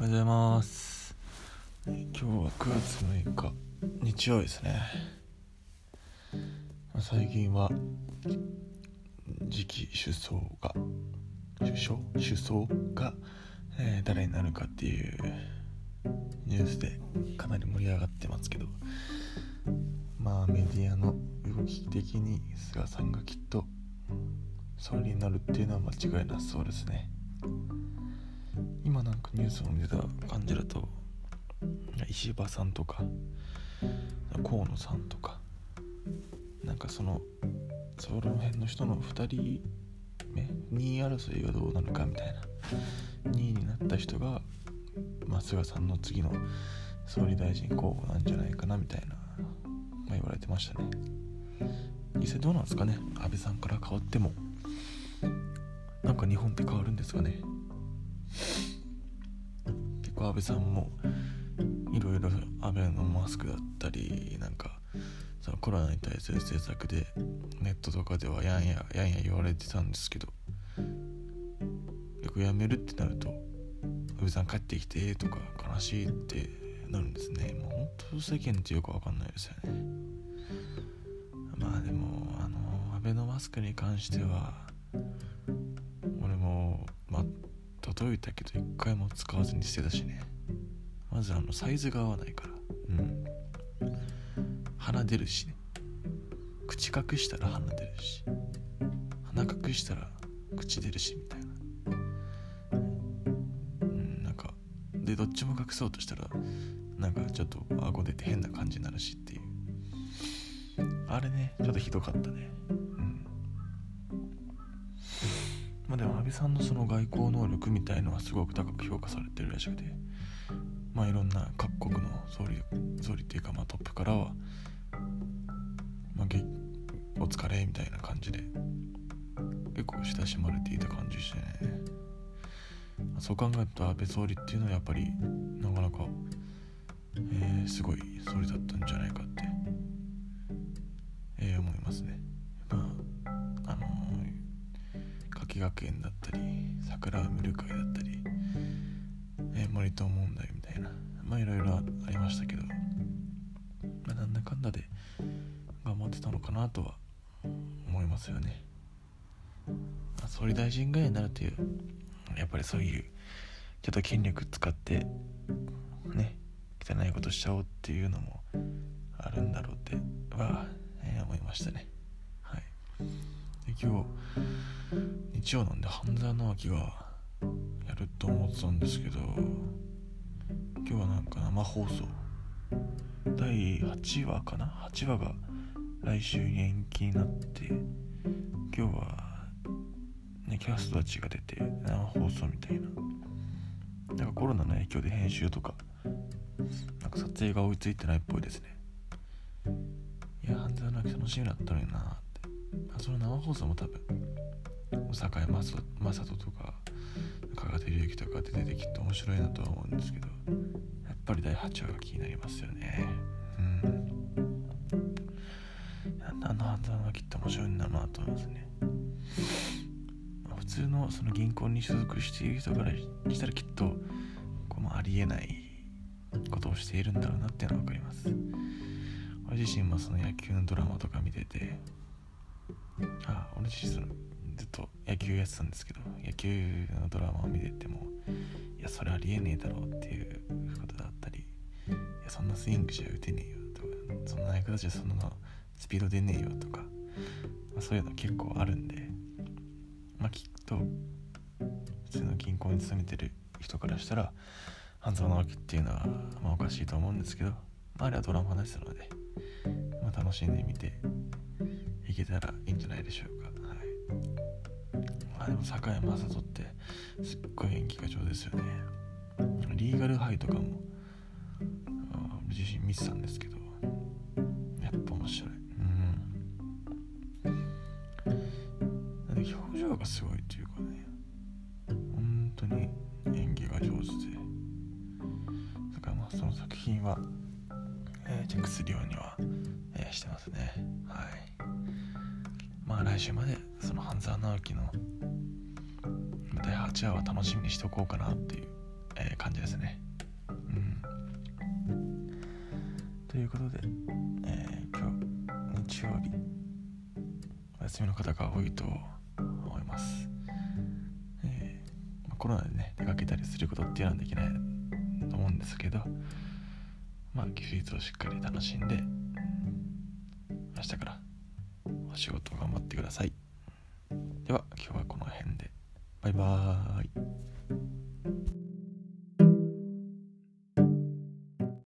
おはようございます。今日は9月6日。日曜日ですね。最近は次期首相が首相？首相が、えー、誰になるかっていうニュースでかなり盛り上がってますけど。まあメディアの動き的に菅さんがきっと総理になるっていうのは間違いなさそうですね。今なんかニュースを見てた感じだと石破さんとか河野さんとかなんかそのその辺の人の2人目2位争いがどうなるかみたいな2位になった人が、まあ、菅さんの次の総理大臣候補なんじゃないかなみたいな、まあ、言われてましたね。実際どうなんですかね。安倍さんから変わってもなんか日本って変わるんですかね。結構安倍さんもいろいろ安倍のマスクだったりなんかそのコロナに対する政策でネットとかではやんややんや言われてたんですけど結構やめるってなると安倍さん帰ってきてとか悲しいってなるんですね。もう本当世間ってよくわかんないですよね。まあでもあの安倍のマスクに関しては届いたけど一回も使わずに捨てたしね。まずあのサイズが合わないから。うん。鼻出るしね。口隠したら鼻出るし。鼻隠したら口出るしみたいな。うんなんかでどっちも隠そうとしたらなんかちょっと顎出て変な感じになるしっていう。あれねちょっとひどかったねまあでも安倍さんのその外交能力みたいのはすごく高く評価されてるらしくてまあいろんな各国の総理総理っていうかまあトップからはまあ、お疲れみたいな感じで結構親しまれていた感じしてね。そう考えると安倍総理っていうのはやっぱりなかなか、えー、すごい総理だったんじゃないかって、えー、思いますね。学園だったり桜を見る会だったり、えー、森友問題みたいなまあいろいろありましたけど、まあ、なんだかんだで頑張ってたのかなとは思いますよね。総理大臣ぐらいになるというやっぱりそういうちょっと筋力使ってね汚いことしちゃおうっていうのもあるんだろうっては、えー、思いましたね。今日日曜なんで半沢直樹がやると思ってたんですけど今日はなんか生放送。第8話かな？8話が来週に延期になって今日はねキャストたちが出て生放送みたいな。なんかコロナの影響で編集とかなんか撮影が追いついてないっぽいですね。いや半沢直樹楽しみだったのにな。ってその生放送も多分坂井雅人とか加賀照之とか出ててきて面白いなとは思うんですけどやっぱり第8話が気になりますよね。うん。あの半沢直樹って面白いんだなと思いますね、普通のその銀行に所属している人からしたらきっとこうありえないことをしているんだろうなっていうのは分かります。俺自身もその野球のドラマとか見ててあ俺自身ずっと野球やってたんですけど野球のドラマを見ててもいやそれありえねえだろうっていうことだったりいやそんなスイングじゃ打てねえよとかそんな役立ちはそんなスピード出ねえよとか、まあ、そういうの結構あるんでまあきっと普通の銀行に勤めてる人からしたら半沢直樹っていうのはまあおかしいと思うんですけど、まあ、あれはドラマですので、まあ、楽しんでみていけたらいいんじゃないでしょうか。はい。まあでも坂井雅人ってすっごい演技が上手ですよね。リーガルハイとかも自身見てたんですけどやっぱ面白い。うん。表情がすごいというかね本当に演技が上手で。だからまあその作品は、えー、チェックするようには、えー、してますね。まあ来週までその半沢直樹の第8話は楽しみにしておこうかなっていうえー、感じですね。うん。ということで、えー、今日日曜日お休みの方が多いと思います、えー、コロナでね出かけたりすることっていうのはできないと思うんですけどまあ休日をしっかり楽しんで明日から仕事頑張ってください。では今日はこの辺で。バイバーイ。